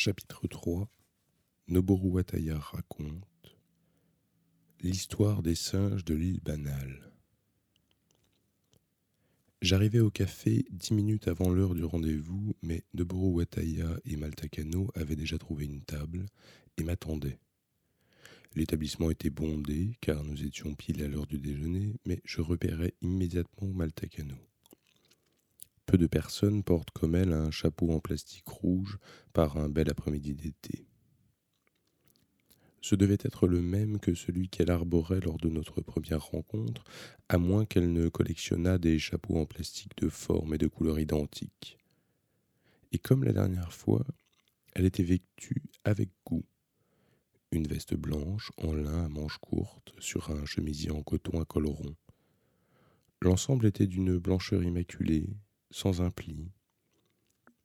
Chapitre 3 Noboru Wataya raconte L'histoire des singes de l'île banale. J'arrivais au café dix minutes avant l'heure du rendez-vous, mais Noboru Wataya et Maltakano avaient déjà trouvé une table et m'attendaient. L'établissement était bondé, car nous étions pile à l'heure du déjeuner, mais je repérais immédiatement Maltakano. Peu de personnes portent comme elle un chapeau en plastique rouge par un bel après-midi d'été. Ce devait être le même que celui qu'elle arborait lors de notre première rencontre, à moins qu'elle ne collectionnât des chapeaux en plastique de forme et de couleur identiques. Et comme la dernière fois, elle était vêtue avec goût. Une veste blanche en lin à manches courtes sur un chemisier en coton à col rond. L'ensemble était d'une blancheur immaculée, sans un pli,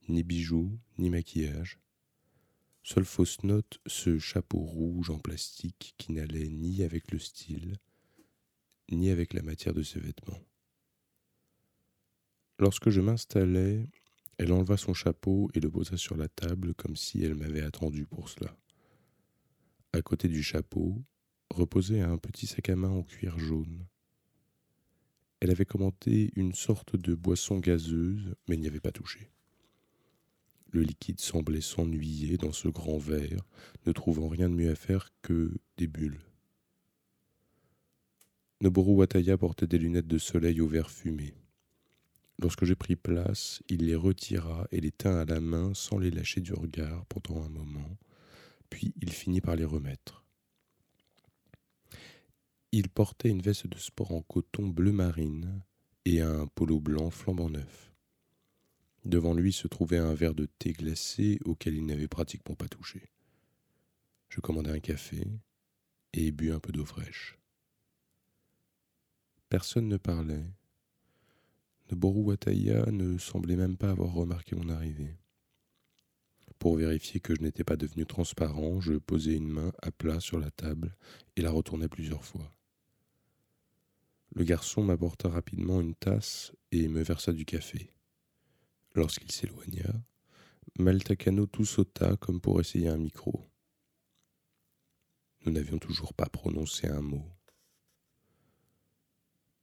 ni bijoux, ni maquillage. Seule fausse note, ce chapeau rouge en plastique qui n'allait ni avec le style, ni avec la matière de ses vêtements. Lorsque je m'installai, elle enleva son chapeau et le posa sur la table comme si elle m'avait attendu pour cela. À côté du chapeau reposait un petit sac à main en cuir jaune. Elle avait commenté une sorte de boisson gazeuse, mais n'y avait pas touché. Le liquide semblait s'ennuyer dans ce grand verre, ne trouvant rien de mieux à faire que des bulles. Noboru Wataya portait des lunettes de soleil au verre fumé. Lorsque j'ai pris place, il les retira et les tint à la main sans les lâcher du regard pendant un moment, puis il finit par les remettre. Il portait une veste de sport en coton bleu marine et un polo blanc flambant neuf. Devant lui se trouvait un verre de thé glacé auquel il n'avait pratiquement pas touché. Je commandai un café et bus un peu d'eau fraîche. Personne ne parlait. Noboru Wataya ne semblait même pas avoir remarqué mon arrivée. Pour vérifier que je n'étais pas devenu transparent, je posai une main à plat sur la table et la retournai plusieurs fois. Le garçon m'apporta rapidement une tasse et me versa du café. Lorsqu'il s'éloigna, Maltacano tout sauta comme pour essayer un micro. Nous n'avions toujours pas prononcé un mot.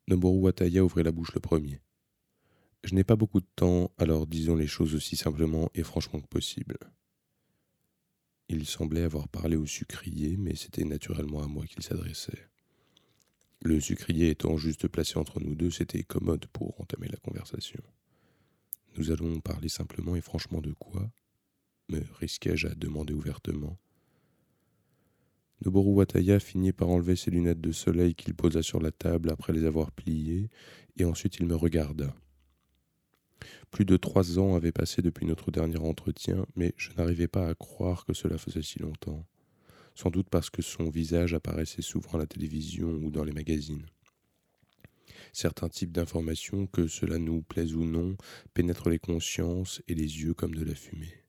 Noboru Wataya ouvrit la bouche le premier. Je n'ai pas beaucoup de temps, alors disons les choses aussi simplement et franchement que possible. Il semblait avoir parlé au sucrier, mais c'était naturellement à moi qu'il s'adressait. Le sucrier étant juste placé entre nous deux, c'était commode pour entamer la conversation. Nous allons parler simplement et franchement de quoi me risquai-je à demander ouvertement? Noboru Wataya finit par enlever ses lunettes de soleil qu'il posa sur la table après les avoir pliées, et ensuite il me regarda. Plus de trois ans avaient passé depuis notre dernier entretien, mais je n'arrivais pas à croire que cela faisait si longtemps sans doute parce que son visage apparaissait souvent à la télévision ou dans les magazines. Certains types d'informations, que cela nous plaise ou non, pénètrent les consciences et les yeux comme de la fumée.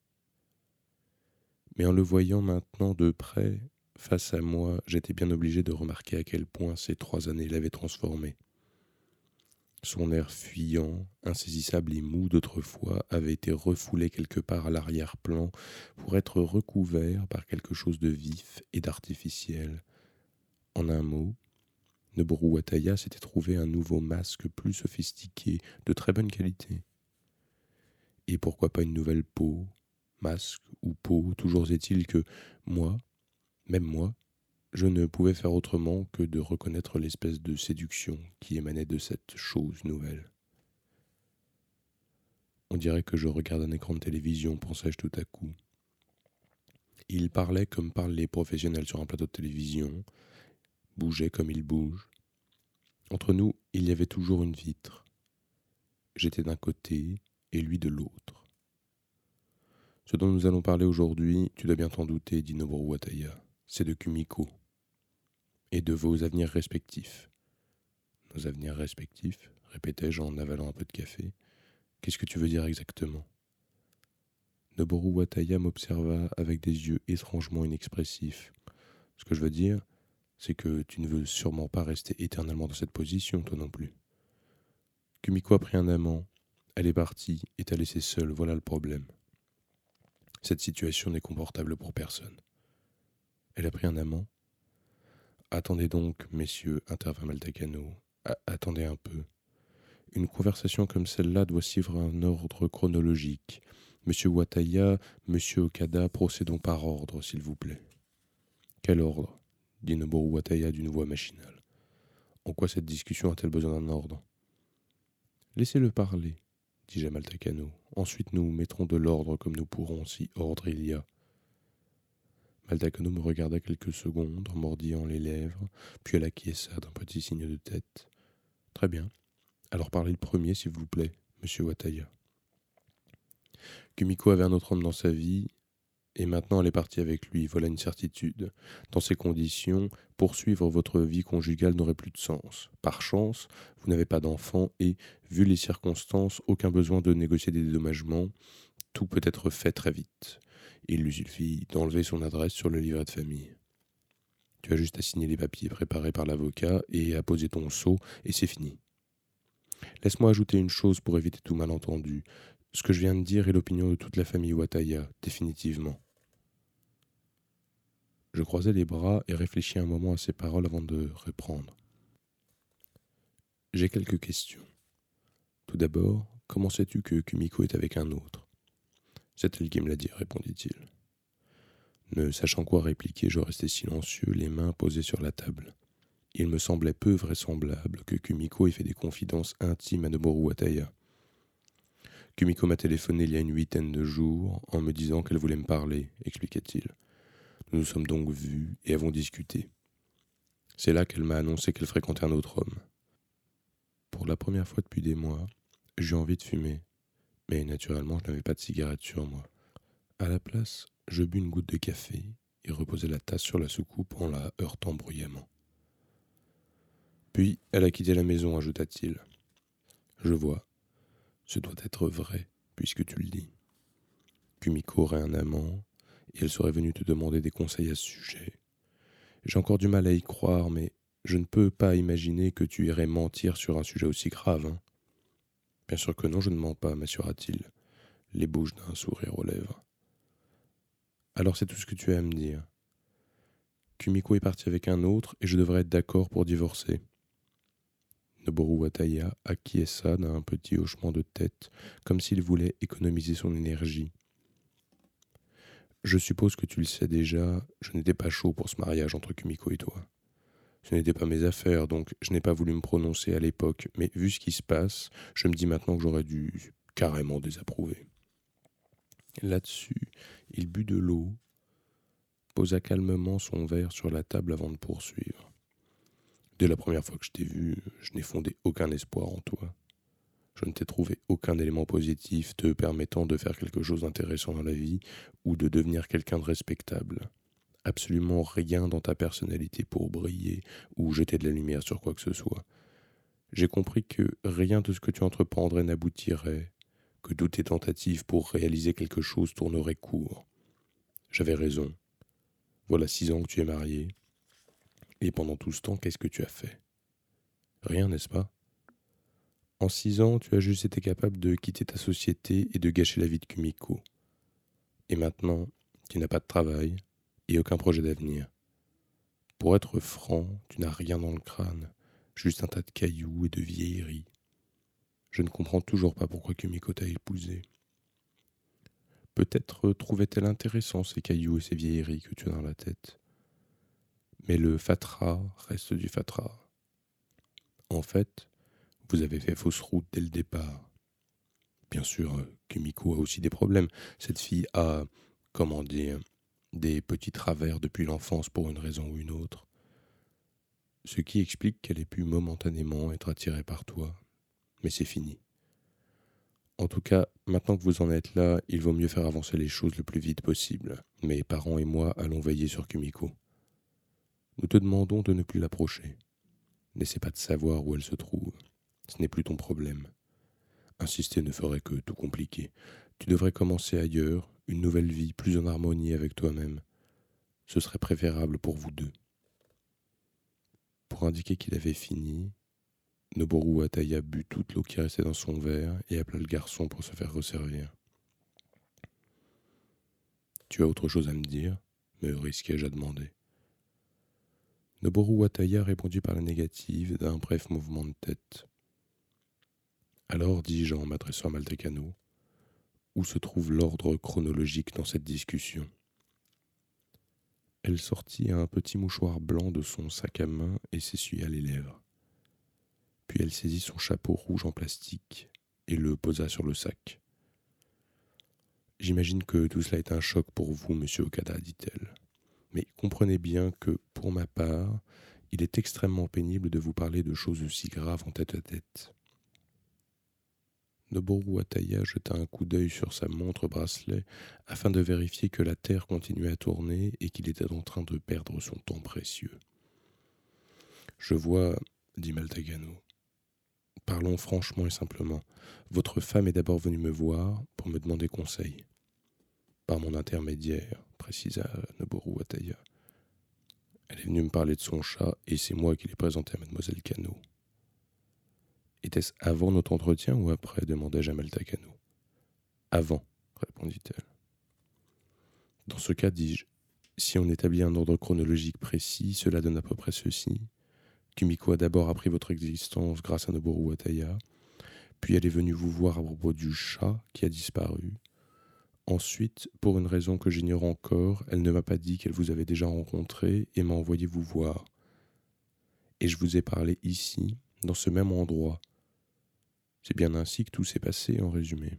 Mais en le voyant maintenant de près, face à moi, j'étais bien obligé de remarquer à quel point ces trois années l'avaient transformé. Son air fuyant, insaisissable et mou d'autrefois avait été refoulé quelque part à l'arrière-plan pour être recouvert par quelque chose de vif et d'artificiel. En un mot, Noboru Wataya s'était trouvé un nouveau masque plus sophistiqué, de très bonne qualité. Et pourquoi pas une nouvelle peau, masque ou peau, toujours est-il que moi, même moi, je ne pouvais faire autrement que de reconnaître l'espèce de séduction qui émanait de cette chose nouvelle. On dirait que je regarde un écran de télévision, pensais-je tout à coup. Il parlait comme parlent les professionnels sur un plateau de télévision, bougeait comme il bouge. Entre nous, il y avait toujours une vitre. J'étais d'un côté et lui de l'autre. Ce dont nous allons parler aujourd'hui, tu dois bien t'en douter, dit Noboru Wataya, c'est de Kumiko et de vos avenirs respectifs. Nos avenirs respectifs, répétai-je en avalant un peu de café. Qu'est-ce que tu veux dire exactement? Noboru Wataya m'observa avec des yeux étrangement inexpressifs. Ce que je veux dire, c'est que tu ne veux sûrement pas rester éternellement dans cette position, toi non plus. Kumiko a pris un amant, elle est partie et t'a laissé seule, voilà le problème. Cette situation n'est confortable pour personne. Elle a pris un amant Attendez donc, messieurs, intervint Maltacano. Attendez un peu. Une conversation comme celle-là doit suivre un ordre chronologique. Monsieur Wataya, Monsieur Okada, procédons par ordre, s'il vous plaît. Quel ordre? dit Noboru Wataya d'une voix machinale. En quoi cette discussion a-t-elle besoin d'un ordre? Laissez-le parler, dit Jamal Takano. Ensuite nous mettrons de l'ordre comme nous pourrons, si ordre il y a. Maltakano me regarda quelques secondes en mordillant les lèvres, puis elle acquiesça d'un petit signe de tête. Très bien. Alors parlez le premier, s'il vous plaît, monsieur Wataya. Kumiko avait un autre homme dans sa vie, et maintenant elle est partie avec lui, voilà une certitude. Dans ces conditions, poursuivre votre vie conjugale n'aurait plus de sens. Par chance, vous n'avez pas d'enfant et, vu les circonstances, aucun besoin de négocier des dédommagements, tout peut être fait très vite. Il lui suffit d'enlever son adresse sur le livret de famille. Tu as juste à signer les papiers préparés par l'avocat et à poser ton sceau, et c'est fini. Laisse-moi ajouter une chose pour éviter tout malentendu. Ce que je viens de dire est l'opinion de toute la famille Wataya, définitivement. Je croisai les bras et réfléchis un moment à ces paroles avant de reprendre. J'ai quelques questions. Tout d'abord, comment sais-tu que Kumiko est avec un autre? C'est elle qui me l'a dit, répondit-il. Ne sachant quoi répliquer, je restai silencieux, les mains posées sur la table. Il me semblait peu vraisemblable que Kumiko ait fait des confidences intimes à Noboru Wataya. Kumiko m'a téléphoné il y a une huitaine de jours en me disant qu'elle voulait me parler, expliqua-t-il. Nous nous sommes donc vus et avons discuté. C'est là qu'elle m'a annoncé qu'elle fréquentait un autre homme. Pour la première fois depuis des mois, j'eus envie de fumer, mais naturellement je n'avais pas de cigarette sur moi. À la place, je bus une goutte de café et reposai la tasse sur la soucoupe en la heurtant bruyamment. Puis elle a quitté la maison, ajouta-t-il. Je vois. Ce doit être vrai, puisque tu le dis. Kumiko aurait un amant, et elle serait venue te demander des conseils à ce sujet. J'ai encore du mal à y croire, mais je ne peux pas imaginer que tu irais mentir sur un sujet aussi grave. Hein. Bien sûr que non, je ne mens pas, m'assura-t-il, les bouches d'un sourire aux lèvres. Alors c'est tout ce que tu as à me dire. Kumiko est partie avec un autre et je devrais être d'accord pour divorcer. Noboru Wataya acquiesça d'un petit hochement de tête, comme s'il voulait économiser son énergie. Je suppose que tu le sais déjà, je n'étais pas chaud pour ce mariage entre Kumiko et toi. Ce n'était pas mes affaires, donc je n'ai pas voulu me prononcer à l'époque, mais vu ce qui se passe, je me dis maintenant que j'aurais dû carrément désapprouver. Là-dessus, il but de l'eau, posa calmement son verre sur la table avant de poursuivre. Dès la première fois que je t'ai vu, je n'ai fondé aucun espoir en toi. Je ne t'ai trouvé aucun élément positif te permettant de faire quelque chose d'intéressant dans la vie ou de devenir quelqu'un de respectable. Absolument rien dans ta personnalité pour briller ou jeter de la lumière sur quoi que ce soit. J'ai compris que rien de ce que tu entreprendrais n'aboutirait, que toutes tes tentatives pour réaliser quelque chose tourneraient court. J'avais raison. Voilà six ans que tu es marié, et pendant tout ce temps, qu'est-ce que tu as fait? Rien, n'est-ce pas? En six ans, tu as juste été capable de quitter ta société et de gâcher la vie de Kumiko. Et maintenant, tu n'as pas de travail aucun projet d'avenir. Pour être franc, tu n'as rien dans le crâne, juste un tas de cailloux et de vieilleries. Je ne comprends toujours pas pourquoi Kumiko t'a épousé. Peut-être trouvait-elle intéressant ces cailloux et ces vieilleries que tu as dans la tête mais le fatras reste du fatras. En fait, vous avez fait fausse route dès le départ. Bien sûr, Kumiko a aussi des problèmes. Cette fille a, comment dire, des petits travers depuis l'enfance pour une raison ou une autre. Ce qui explique qu'elle ait pu momentanément être attirée par toi. Mais c'est fini. En tout cas, maintenant que vous en êtes là, il vaut mieux faire avancer les choses le plus vite possible. Mes parents et moi allons veiller sur Kumiko. Nous te demandons de ne plus l'approcher. N'essaie pas de savoir où elle se trouve. Ce n'est plus ton problème. Insister ne ferait que tout compliquer. Tu devrais commencer ailleurs, une nouvelle vie plus en harmonie avec toi-même. Ce serait préférable pour vous deux. Pour indiquer qu'il avait fini, Noboru Ataya but toute l'eau qui restait dans son verre et appela le garçon pour se faire resservir. Tu as autre chose à me dire me risquai-je à demander. Noboru Wataya répondit par la négative d'un bref mouvement de tête. Alors, dis-je en m'adressant à Maltecano, où se trouve l'ordre chronologique dans cette discussion? Elle sortit un petit mouchoir blanc de son sac à main et s'essuya les lèvres. Puis elle saisit son chapeau rouge en plastique et le posa sur le sac. J'imagine que tout cela est un choc pour vous, monsieur Okada, dit-elle. Mais comprenez bien que, pour ma part, il est extrêmement pénible de vous parler de choses aussi graves en tête à tête. Noboru Ataya jeta un coup d'œil sur sa montre bracelet afin de vérifier que la Terre continuait à tourner et qu'il était en train de perdre son temps précieux. Je vois, dit Maltagano. Parlons franchement et simplement. Votre femme est d'abord venue me voir pour me demander conseil. Par mon intermédiaire, précisa Noboru Ataya. Elle est venue me parler de son chat et c'est moi qui l'ai présenté à mademoiselle Cano. Était-ce avant notre entretien ou après demandai-je à Malta Cano. Avant, répondit-elle. Dans ce cas, dis-je, si on établit un ordre chronologique précis, cela donne à peu près ceci. Kumiko a d'abord appris votre existence grâce à Noboru Wataya, puis elle est venue vous voir à propos du chat qui a disparu, Ensuite, pour une raison que j'ignore encore, elle ne m'a pas dit qu'elle vous avait déjà rencontré et m'a envoyé vous voir. Et je vous ai parlé ici, dans ce même endroit. C'est bien ainsi que tout s'est passé en résumé.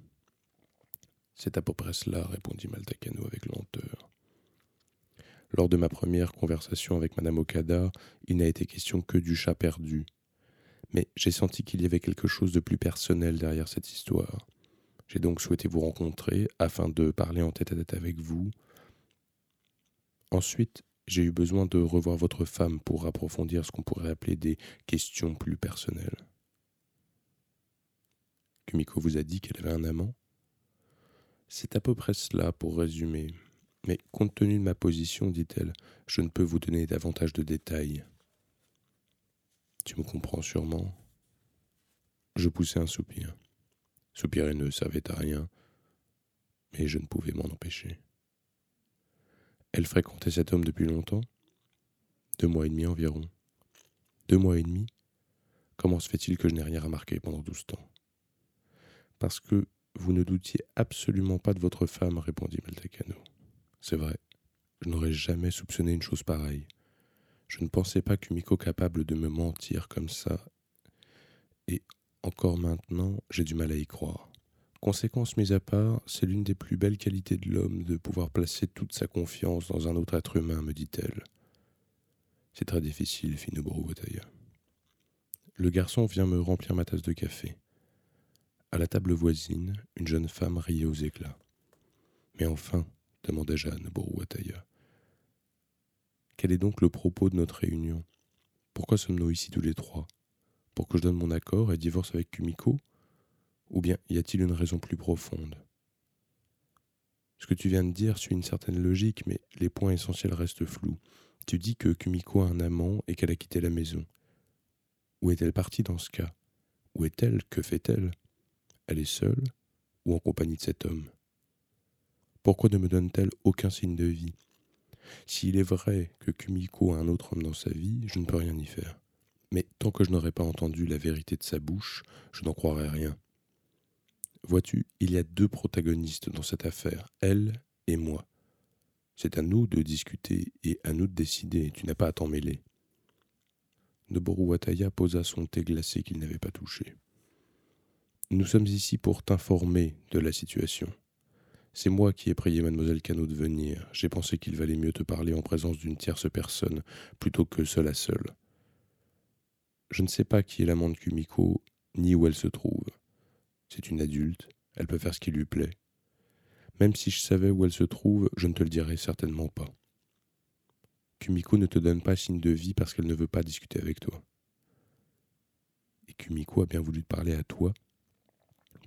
C'est à peu près cela, répondit Maltacano avec lenteur. Lors de ma première conversation avec Madame Okada, il n'a été question que du chat perdu. Mais j'ai senti qu'il y avait quelque chose de plus personnel derrière cette histoire. J'ai donc souhaité vous rencontrer afin de parler en tête à tête avec vous. Ensuite, j'ai eu besoin de revoir votre femme pour approfondir ce qu'on pourrait appeler des questions plus personnelles. Kumiko vous a dit qu'elle avait un amant? C'est à peu près cela pour résumer. Mais compte tenu de ma position, dit-elle, je ne peux vous donner davantage de détails. Tu me comprends sûrement? Je poussai un soupir. Soupirer ne servait à rien, mais je ne pouvais m'en empêcher. Elle fréquentait cet homme depuis longtemps? Deux mois et demi environ. Deux mois et demi? Comment se fait-il que je n'ai rien remarqué pendant douze temps? Parce que vous ne doutiez absolument pas de votre femme, répondit Maltacano. C'est vrai, je n'aurais jamais soupçonné une chose pareille. Je ne pensais pas qu'Umiko capable de me mentir comme ça. Et encore maintenant, j'ai du mal à y croire. Conséquence mise à part, c'est l'une des plus belles qualités de l'homme de pouvoir placer toute sa confiance dans un autre être humain, me dit-elle. C'est très difficile, fit Noboru Le garçon vient me remplir ma tasse de café. À la table voisine, une jeune femme riait aux éclats. Mais enfin, demandai-je à Noboru quel est donc le propos de notre réunion? Pourquoi sommes-nous ici tous les trois? Pour que je donne mon accord et divorce avec Kumiko? Ou bien y a-t-il une raison plus profonde? Ce que tu viens de dire suit une certaine logique, mais les points essentiels restent flous. Tu dis que Kumiko a un amant et qu'elle a quitté la maison. Où est-elle partie dans ce cas? Où est-elle? Que fait-elle? Elle est seule ou en compagnie de cet homme? Pourquoi ne me donne-t-elle aucun signe de vie? S'il est vrai que Kumiko a un autre homme dans sa vie, je ne peux rien y faire. Mais tant que je n'aurai pas entendu la vérité de sa bouche, je n'en croirai rien. Vois-tu, il y a deux protagonistes dans cette affaire, elle et moi. C'est à nous de discuter et à nous de décider, tu n'as pas à t'en mêler. Noboru Wataya posa son thé glacé qu'il n'avait pas touché. Nous sommes ici pour t'informer de la situation. C'est moi qui ai prié mademoiselle Cano de venir. J'ai pensé qu'il valait mieux te parler en présence d'une tierce personne plutôt que seule à seule. Je ne sais pas qui est l'amant de Kumiko, ni où elle se trouve. C'est une adulte, elle peut faire ce qui lui plaît. Même si je savais où elle se trouve, je ne te le dirais certainement pas. Kumiko ne te donne pas signe de vie parce qu'elle ne veut pas discuter avec toi. Et Kumiko a bien voulu te parler à toi.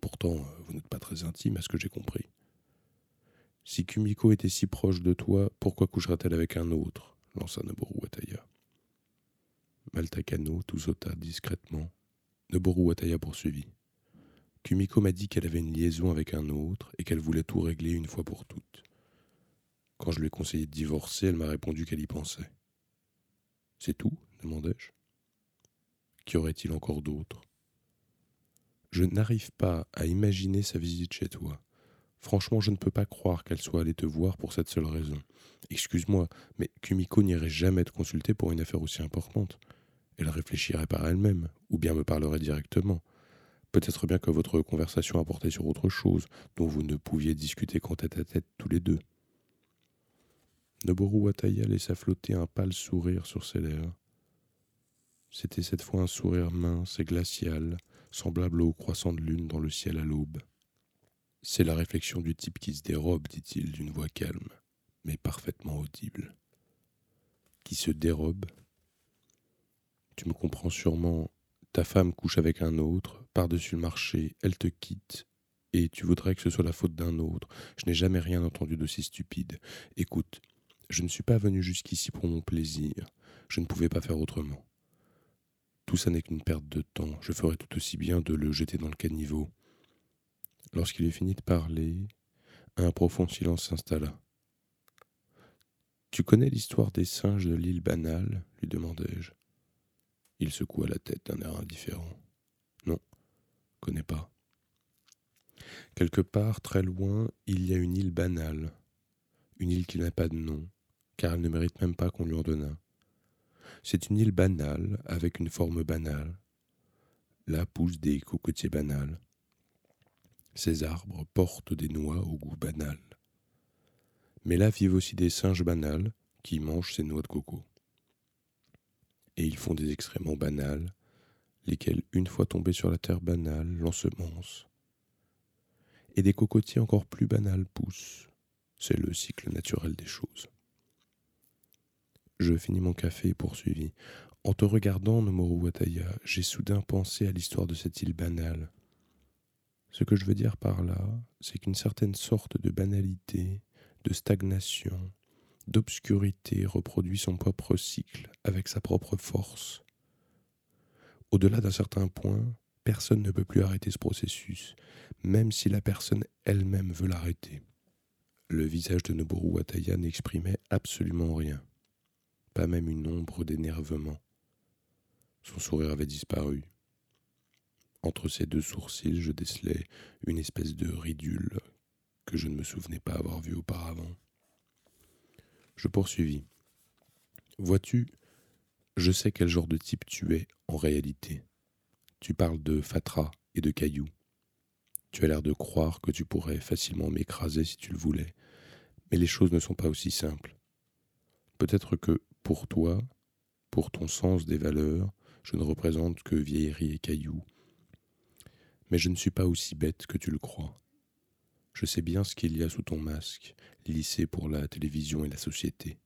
Pourtant, euh, vous n'êtes pas très intime à ce que j'ai compris. Si Kumiko était si proche de toi, pourquoi coucherait-elle avec un autre? lança Noboru Wataya. Maltakano tout sauta discrètement. Noboru Wataya poursuivit. Kumiko m'a dit qu'elle avait une liaison avec un autre et qu'elle voulait tout régler une fois pour toutes. Quand je lui ai conseillé de divorcer, elle m'a répondu qu'elle y pensait. C'est tout? demandai-je. Qu'y aurait-il encore d'autre? Je n'arrive pas à imaginer sa visite chez toi. Franchement, je ne peux pas croire qu'elle soit allée te voir pour cette seule raison. Excuse-moi, mais Kumiko n'irait jamais te consulter pour une affaire aussi importante. Elle réfléchirait par elle-même, ou bien me parlerait directement. Peut-être bien que votre conversation a porté sur autre chose, dont vous ne pouviez discuter qu'en tête à tête tous les deux. Noboru Wataya laissa flotter un pâle sourire sur ses lèvres. C'était cette fois un sourire mince et glacial, semblable au croissant de lune dans le ciel à l'aube. C'est la réflexion du type qui se dérobe, dit-il d'une voix calme, mais parfaitement audible. Qui se dérobe? Tu me comprends sûrement, ta femme couche avec un autre, par-dessus le marché, elle te quitte, et tu voudrais que ce soit la faute d'un autre. Je n'ai jamais rien entendu d'aussi stupide. Écoute, je ne suis pas venu jusqu'ici pour mon plaisir. Je ne pouvais pas faire autrement. Tout ça n'est qu'une perte de temps. Je ferais tout aussi bien de le jeter dans le caniveau. Lorsqu'il eut fini de parler, un profond silence s'installa. Tu connais l'histoire des singes de l'île banale lui demandai-je. Il secoua la tête d'un air indifférent. Non, connais pas. Quelque part, très loin, il y a une île banale, une île qui n'a pas de nom, car elle ne mérite même pas qu'on lui en donnât. C'est une île banale, avec une forme banale. Là poussent des cocotiers banals. Ces arbres portent des noix au goût banal. Mais là vivent aussi des singes banals qui mangent ces noix de coco. Et ils font des excréments banals, lesquels, une fois tombés sur la terre banale, l'ensemencent. Et des cocotiers encore plus banals poussent. C'est le cycle naturel des choses. Je finis mon café et poursuivis. En te regardant, Nomoru Wataya, j'ai soudain pensé à l'histoire de cette île banale. Ce que je veux dire par là, c'est qu'une certaine sorte de banalité, de stagnation, d'obscurité reproduit son propre cycle avec sa propre force. Au-delà d'un certain point, personne ne peut plus arrêter ce processus, même si la personne elle-même veut l'arrêter. Le visage de Noboru Wataya n'exprimait absolument rien, pas même une ombre d'énervement. Son sourire avait disparu. Entre ses deux sourcils, je décelais une espèce de ridule que je ne me souvenais pas avoir vue auparavant. Je poursuivis. Vois-tu, je sais quel genre de type tu es en réalité. Tu parles de fatras et de cailloux. Tu as l'air de croire que tu pourrais facilement m'écraser si tu le voulais, mais les choses ne sont pas aussi simples. Peut-être que, pour toi, pour ton sens des valeurs, je ne représente que vieillerie et cailloux. Mais je ne suis pas aussi bête que tu le crois. Je sais bien ce qu'il y a sous ton masque, lissé pour la télévision et la société.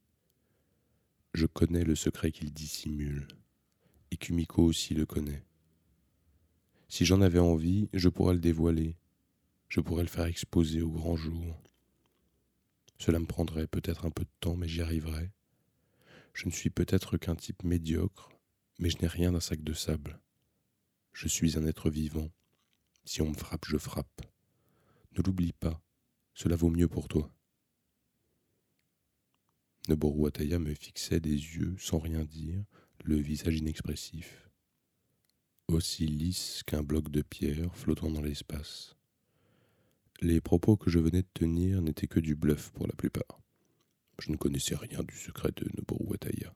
Je connais le secret qu'il dissimule, et Kumiko aussi le connaît. Si j'en avais envie, je pourrais le dévoiler, je pourrais le faire exposer au grand jour. Cela me prendrait peut-être un peu de temps, mais j'y arriverai. Je ne suis peut-être qu'un type médiocre, mais je n'ai rien d'un sac de sable. Je suis un être vivant. Si on me frappe, je frappe. Ne l'oublie pas, cela vaut mieux pour toi. Noboru Ataya me fixait des yeux sans rien dire, le visage inexpressif, aussi lisse qu'un bloc de pierre flottant dans l'espace. Les propos que je venais de tenir n'étaient que du bluff pour la plupart. Je ne connaissais rien du secret de Noboru Wataya.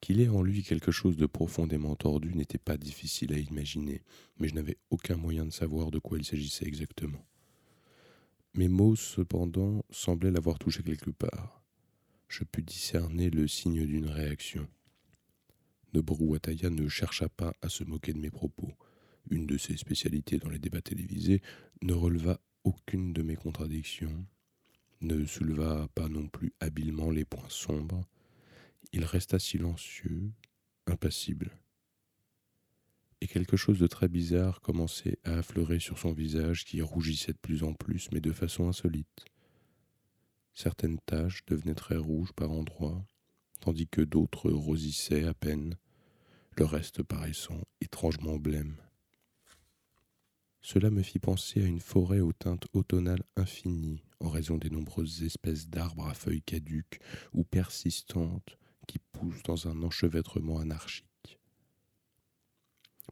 Qu'il ait en lui quelque chose de profondément tordu n'était pas difficile à imaginer, mais je n'avais aucun moyen de savoir de quoi il s'agissait exactement. Mes mots, cependant, semblaient l'avoir touché quelque part. Je pus discerner le signe d'une réaction. Noboru Wataya ne chercha pas à se moquer de mes propos une de ses spécialités dans les débats télévisés, ne releva aucune de mes contradictions, ne souleva pas non plus habilement les points sombres. Il resta silencieux, impassible. Et quelque chose de très bizarre commençait à affleurer sur son visage qui rougissait de plus en plus, mais de façon insolite. Certaines taches devenaient très rouges par endroits, tandis que d'autres rosissaient à peine, le reste paraissant étrangement blême. Cela me fit penser à une forêt aux teintes automnales infinies, raison des nombreuses espèces d'arbres à feuilles caduques ou persistantes qui poussent dans un enchevêtrement anarchique.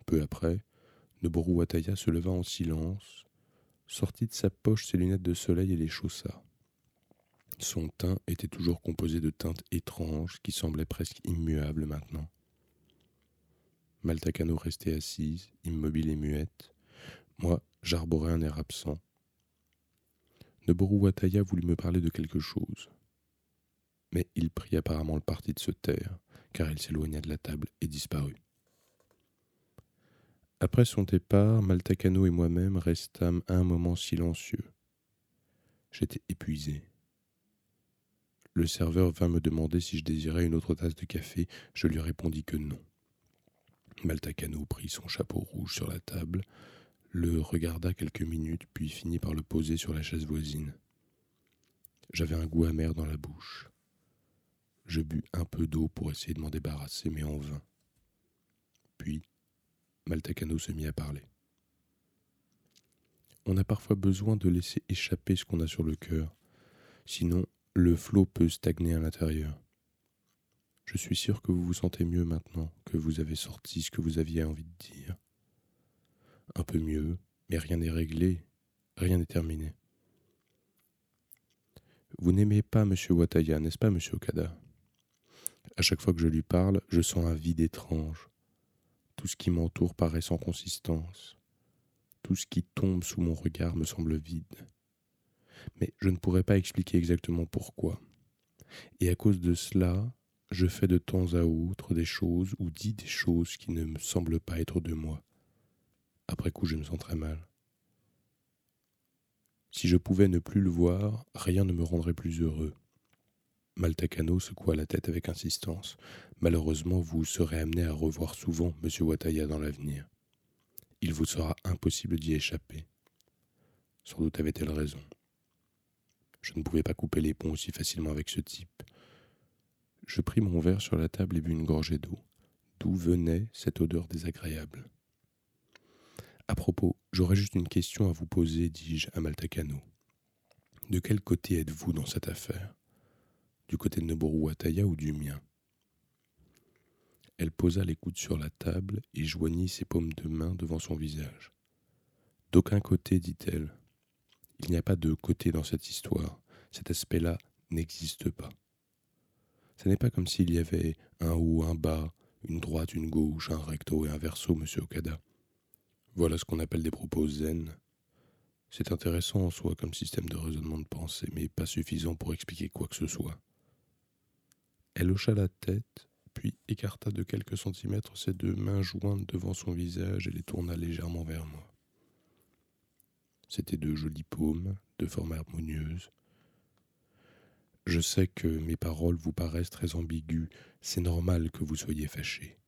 Peu après, Noboru Wataya se leva en silence, sortit de sa poche ses lunettes de soleil et les chaussa. Son teint était toujours composé de teintes étranges qui semblaient presque immuables maintenant. Maltakano restait assise, immobile et muette. Moi, j'arborais un air absent. Noboru Wataya voulut me parler de quelque chose. Mais il prit apparemment le parti de se taire, car il s'éloigna de la table et disparut. Après son départ, Maltakano et moi-même restâmes un moment silencieux. J'étais épuisé. Le serveur vint me demander si je désirais une autre tasse de café. Je lui répondis que non. Maltacano prit son chapeau rouge sur la table, le regarda quelques minutes, puis finit par le poser sur la chaise voisine. J'avais un goût amer dans la bouche. Je bus un peu d'eau pour essayer de m'en débarrasser, mais en vain. Puis, Maltacano se mit à parler. On a parfois besoin de laisser échapper ce qu'on a sur le cœur, sinon le flot peut stagner à l'intérieur. Je suis sûr que vous vous sentez mieux maintenant que vous avez sorti ce que vous aviez envie de dire. Un peu mieux, mais rien n'est réglé, rien n'est terminé. Vous n'aimez pas M. Wataya, n'est-ce pas, M. Okada? À chaque fois que je lui parle, je sens un vide étrange. Tout ce qui m'entoure paraît sans consistance. Tout ce qui tombe sous mon regard me semble vide. Mais je ne pourrais pas expliquer exactement pourquoi. Et à cause de cela, je fais de temps à autre des choses ou dis des choses qui ne me semblent pas être de moi. Après coup, je me sens très mal. Si je pouvais ne plus le voir, rien ne me rendrait plus heureux. Maltacano secoua la tête avec insistance. Malheureusement, vous serez amené à revoir souvent M. Wataya dans l'avenir. Il vous sera impossible d'y échapper. Sans doute avait-elle raison. Je ne pouvais pas couper les ponts aussi facilement avec ce type. Je pris mon verre sur la table et bus une gorgée d'eau. D'où venait cette odeur désagréable À propos, j'aurais juste une question à vous poser, dis-je à Maltacano. De quel côté êtes-vous dans cette affaire? Du côté de Noboru Wataya ou du mien? Elle posa les coudes sur la table et joignit ses paumes de main devant son visage. D'aucun côté, dit-elle. Il n'y a pas de côté dans cette histoire. Cet aspect-là n'existe pas. Ce n'est pas comme s'il y avait un haut, un bas, une droite, une gauche, un recto et un verso, monsieur Okada. Voilà ce qu'on appelle des propos zen. C'est intéressant en soi comme système de raisonnement de pensée, mais pas suffisant pour expliquer quoi que ce soit. Elle hocha la tête, puis écarta de quelques centimètres ses deux mains jointes devant son visage et les tourna légèrement vers moi. C'étaient deux jolies paumes, de forme harmonieuse, je sais que mes paroles vous paraissent très ambiguës, c'est normal que vous soyez fâché.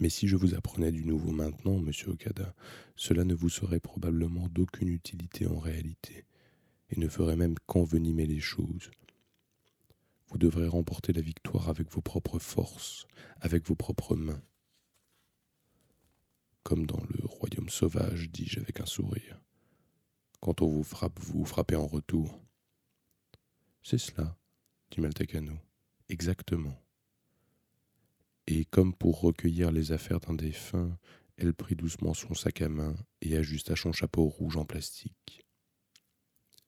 Mais si je vous apprenais du nouveau maintenant, monsieur Okada, cela ne vous serait probablement d'aucune utilité en réalité, et ne ferait même qu'envenimer les choses. Vous devrez remporter la victoire avec vos propres forces, avec vos propres mains. Comme dans le royaume sauvage, dis-je avec un sourire. Quand on vous frappe, vous frappez en retour. C'est cela, dit Maltacano. Exactement. Comme pour recueillir les affaires d'un défunt, elle prit doucement son sac à main et ajusta son chapeau rouge en plastique.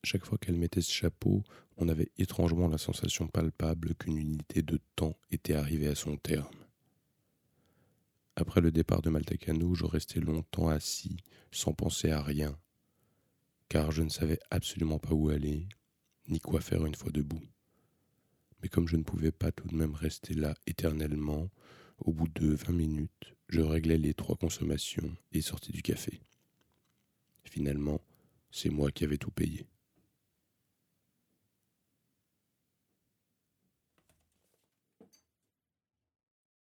Chaque fois qu'elle mettait ce chapeau, on avait étrangement la sensation palpable qu'une unité de temps était arrivée à son terme. Après le départ de Maltacano, je restais longtemps assis, sans penser à rien, car je ne savais absolument pas où aller, ni quoi faire une fois debout. Mais comme je ne pouvais pas tout de même rester là éternellement, au bout de vingt minutes, je réglais les trois consommations et sortis du café. Finalement, c'est moi qui avais tout payé.